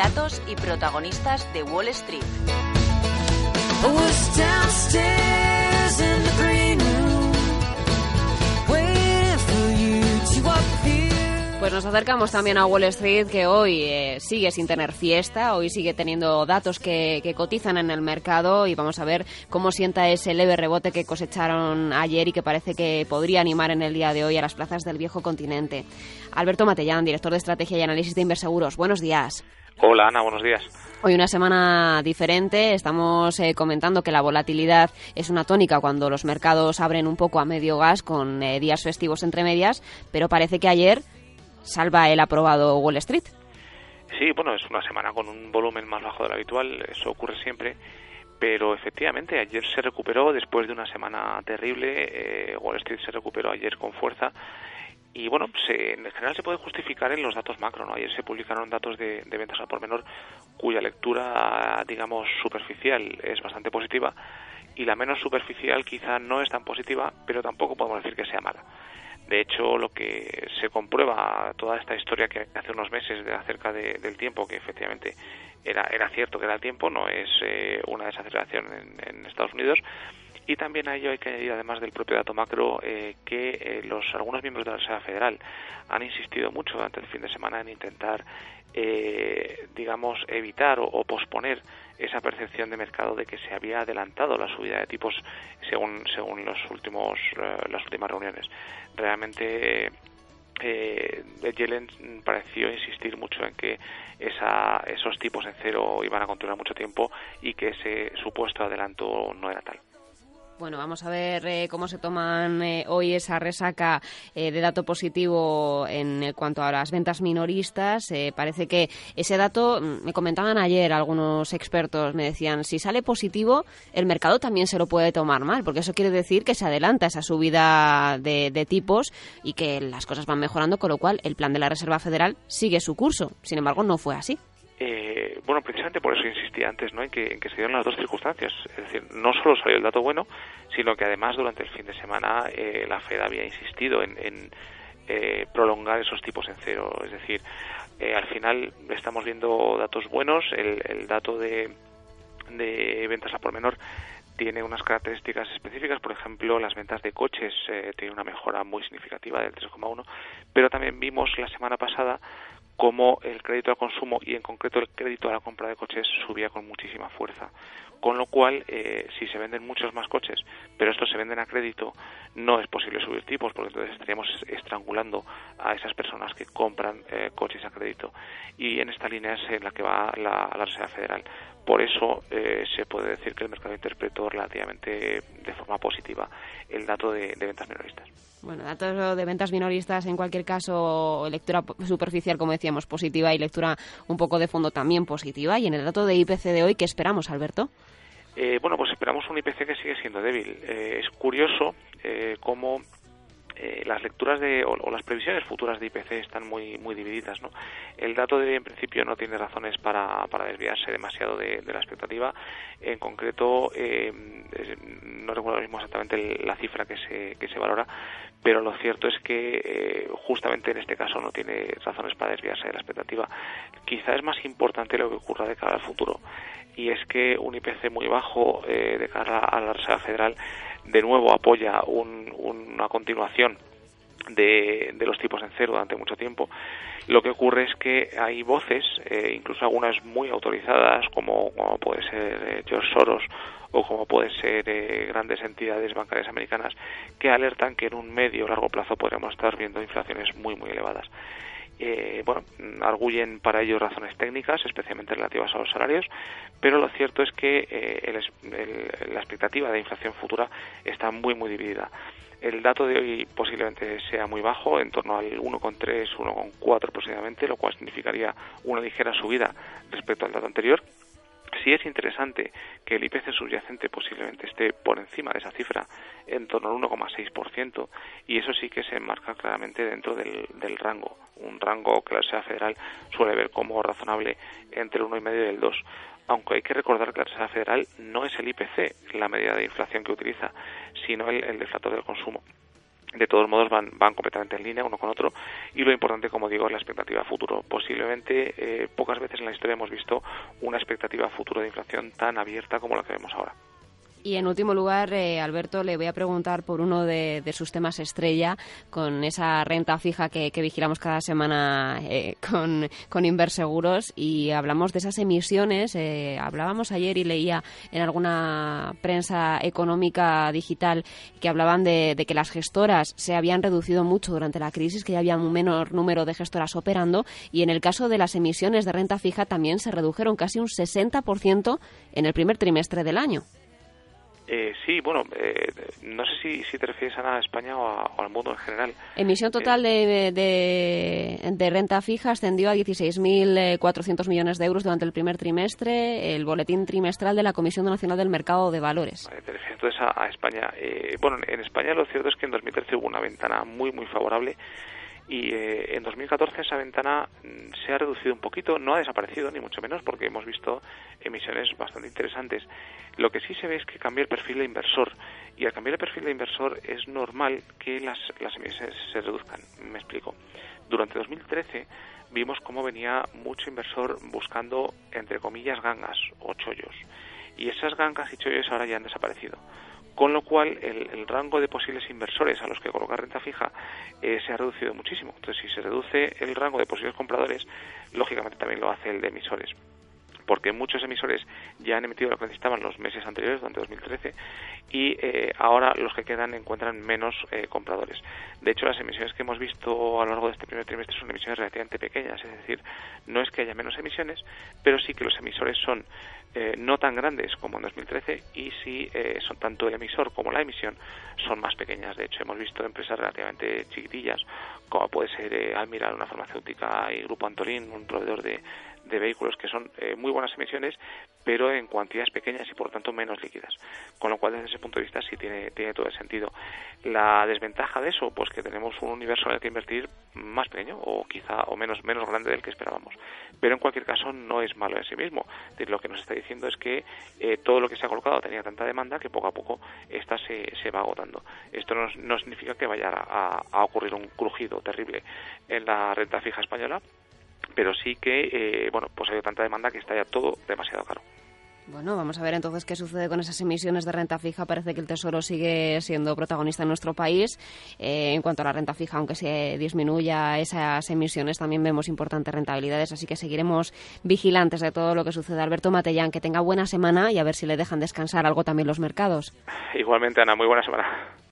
datos y protagonistas de Wall Street. Nos acercamos también a Wall Street, que hoy eh, sigue sin tener fiesta, hoy sigue teniendo datos que, cotizan en el mercado y vamos a ver cómo sienta ese leve rebote que cosecharon ayer y que parece que podría animar en el día de hoy a las plazas del viejo continente. Alberto Matellán, director de Estrategia y Análisis de Inverseguros, buenos días. Hola Ana, buenos días. Hoy una semana diferente. Estamos eh, comentando que la volatilidad es una tónica cuando los mercados abren un poco a medio gas con eh, días festivos entre medias, pero parece que ayer salva el aprobado Wall Street. Sí, bueno, es una semana con un volumen más bajo de lo habitual, eso ocurre siempre, pero efectivamente ayer se recuperó después de una semana terrible, eh, Wall Street se recuperó ayer con fuerza y bueno, se, en general se puede justificar en los datos macro, ¿no? Ayer se publicaron datos de, de ventas al por menor cuya lectura, digamos, superficial es bastante positiva y la menos superficial quizá no es tan positiva, pero tampoco podemos decir que sea mala. De hecho, lo que se comprueba toda esta historia que hace unos meses de acerca del tiempo, que efectivamente era, era cierto que era el tiempo, no es eh, una desaceleración en, Estados Unidos. Y también a ello hay que añadir, además del propio dato macro, eh, que eh, los algunos miembros de la Reserva Federal han insistido mucho durante el fin de semana en intentar, digamos, evitar o posponer esa percepción de mercado de que se había adelantado la subida de tipos según según los últimos eh, las últimas reuniones realmente eh, Yellen pareció insistir mucho en que esa, esos tipos en cero iban a continuar mucho tiempo y que ese supuesto adelanto no era tal. Bueno, vamos a ver eh, cómo se toman eh, hoy esa resaca eh, de dato positivo en cuanto a las ventas minoristas. parece que ese dato, mm, me comentaban ayer algunos expertos, me decían, si sale positivo, el mercado también se lo puede tomar mal, porque eso quiere decir que se adelanta esa subida de, de tipos y que las cosas van mejorando, con lo cual el plan de la Reserva Federal sigue su curso. Sin embargo, no fue así. Eh, bueno, precisamente por eso insistí antes ¿no? en, que, en que se dieron las dos circunstancias. Es decir, no solo salió el dato bueno, sino que además durante el fin de semana eh, la Fed había insistido en, eh, prolongar esos tipos en cero. Es decir, al final estamos viendo datos buenos, el, dato de, de ventas a por menor tiene unas características específicas, por ejemplo, las ventas de coches eh, tienen una mejora muy significativa del 3,1, pero también vimos la semana pasada cómo el crédito al consumo y en concreto el crédito a la compra de coches subía con muchísima fuerza. Con lo cual, eh, si se venden muchos más coches, pero estos se venden a crédito, no es posible subir tipos, porque entonces estaríamos estrangulando a esas personas que compran eh, coches a crédito. Y en esta línea es en la que va la, la Reserva Federal. Por eso eh, se puede decir que el mercado interpretó relativamente de forma positiva el dato de, de ventas minoristas. Bueno, datos de ventas minoristas en cualquier caso, lectura superficial, como decíamos, positiva y lectura un poco de fondo también positiva. Y en el dato de IPC de hoy, ¿qué esperamos, Alberto? Eh, bueno, pues esperamos un IPC que sigue siendo débil. Eh, es curioso eh, cómo eh, las lecturas de, o, las previsiones futuras de IPC están muy muy divididas. ¿no? El dato de en principio no tiene razones para, para desviarse demasiado de, la expectativa. En concreto, eh, no recuerdo mismo exactamente la cifra que se, que se valora, pero lo cierto es que eh, justamente en este caso no tiene razones para desviarse de la expectativa. Quizá es más importante lo que ocurra de cara al futuro y es que un IPC muy bajo de cara a la Reserva Federal de nuevo apoya una continuación de, los tipos en cero durante mucho tiempo. Lo que ocurre es que hay voces, eh, incluso algunas muy autorizadas, como, puede ser eh, George Soros o como pueden ser eh, grandes entidades bancarias americanas, que alertan que en un medio o largo plazo podríamos estar viendo inflaciones muy, muy elevadas. Eh, bueno, arguyen para ello razones técnicas, especialmente relativas a los salarios, pero lo cierto es que eh, la expectativa de inflación futura está muy, muy dividida. El dato de hoy posiblemente sea muy bajo, en torno al 1,3, 1,4 aproximadamente, lo cual significaría una ligera subida respecto al dato anterior, Sí es interesante que el IPC subyacente posiblemente esté por encima de esa cifra, en torno al 1,6%, y eso sí que se enmarca claramente dentro del, rango, un rango que la Reserva Federal suele ver como razonable entre el 1,5 y el 2. Aunque hay que recordar que la Reserva Federal no es el IPC la medida de inflación que utiliza, sino el, deflator del consumo. De todos modos van, van completamente en línea uno con otro y lo importante como digo es la expectativa futuro. Posiblemente eh, pocas veces en la historia hemos visto una expectativa futuro de inflación tan abierta como la que vemos ahora y en último lugar, eh, Alberto, le voy a preguntar por uno de, sus temas estrella, con esa renta fija que, vigilamos cada semana eh, con, con Inverseguros. Y hablamos de esas emisiones. Eh, hablábamos ayer y leía en alguna prensa económica digital que hablaban de, de, que las gestoras se habían reducido mucho durante la crisis, que ya había un menor número de gestoras operando. Y en el caso de las emisiones de renta fija también se redujeron casi un 60% en el primer trimestre del año. Eh, sí, bueno, eh, no sé si, si te refieres a España o, al mundo en general. Emisión total de, de, renta fija ascendió a 16.400 millones de euros durante el primer trimestre, el boletín trimestral de la Comisión Nacional del Mercado de Valores. Vale, te refieres entonces a, a España. Eh, bueno, en España lo cierto es que en 2013 hubo una ventana muy, muy favorable y eh, en 2014 esa ventana mm, se ha reducido un poquito, no ha desaparecido ni mucho menos porque hemos visto emisiones bastante interesantes. Lo que sí se ve es que cambia el perfil de inversor y al cambiar el perfil de inversor es normal que las, las emisiones se reduzcan. Me explico. Durante 2013 vimos cómo venía mucho inversor buscando, entre comillas, gangas o chollos. Y esas gangas y chollos ahora ya han desaparecido con lo cual el, rango de posibles inversores a los que colocar renta fija eh, se ha reducido muchísimo. Entonces, si se reduce el rango de posibles compradores, lógicamente también lo hace el de emisores porque muchos emisores ya han emitido lo que necesitaban los meses anteriores, durante 2013, y eh, ahora los que quedan encuentran menos eh, compradores. De hecho, las emisiones que hemos visto a lo largo de este primer trimestre son emisiones relativamente pequeñas, es decir, no es que haya menos emisiones, pero sí que los emisores son eh, no tan grandes como en 2013 y sí son tanto el emisor como la emisión son más pequeñas. De hecho, hemos visto empresas relativamente chiquitillas, como puede ser Almiral, una farmacéutica, y Grupo Antolín, un proveedor de, de vehículos que son eh, muy buenas emisiones, pero en cuantías pequeñas y por tanto menos líquidas. Con lo cual, desde ese punto de vista, sí tiene, tiene todo el sentido. La desventaja de eso, pues que tenemos un universo en el que invertir más pequeño o quizá o menos, menos grande del que esperábamos. Pero en cualquier caso, no es malo en sí mismo. Lo que nos está diciendo es que eh, todo lo que se ha colocado tenía tanta demanda que poco a poco esta se, se va agotando. Esto no, no significa que vaya a, a ocurrir un crujido terrible en la renta fija española, pero sí que, eh, bueno, pues hay tanta demanda que está ya todo demasiado caro. Bueno, vamos a ver entonces qué sucede con esas emisiones de renta fija. Parece que el Tesoro sigue siendo protagonista en nuestro país. Eh, en cuanto a la renta fija, aunque se disminuya esas emisiones, también vemos importantes rentabilidades. Así que seguiremos vigilantes de todo lo que sucede. Alberto Matellán, que tenga buena semana y a ver si le dejan descansar algo también los mercados. Igualmente, Ana, muy buena semana.